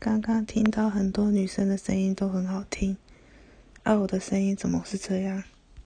刚刚听到很多女生的声音都很好听。而我的声音怎么是这样？